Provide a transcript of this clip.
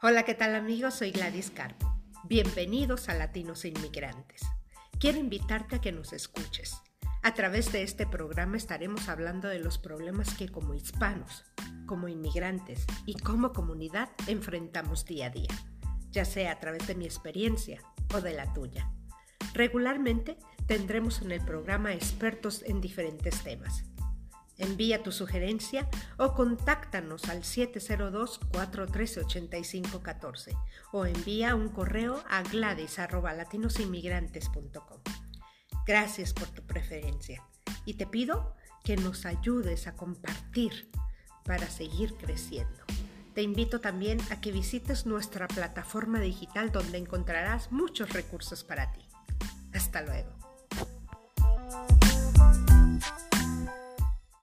Hola, ¿qué tal amigos? Soy Gladys Carpo. Bienvenidos a Latinos Inmigrantes. Quiero invitarte a que nos escuches. A través de este programa estaremos hablando de los problemas que como hispanos, como inmigrantes y como comunidad enfrentamos día a día, ya sea a través de mi experiencia o de la tuya. Regularmente tendremos en el programa expertos en diferentes temas Envía tu sugerencia o contáctanos al 702-413-8514 o envía un correo a gladys.latinosinmigrantes.com. Gracias por tu preferencia y te pido que nos ayudes a compartir para seguir creciendo. Te invito también a que visites nuestra plataforma digital donde encontrarás muchos recursos para ti. Hasta luego.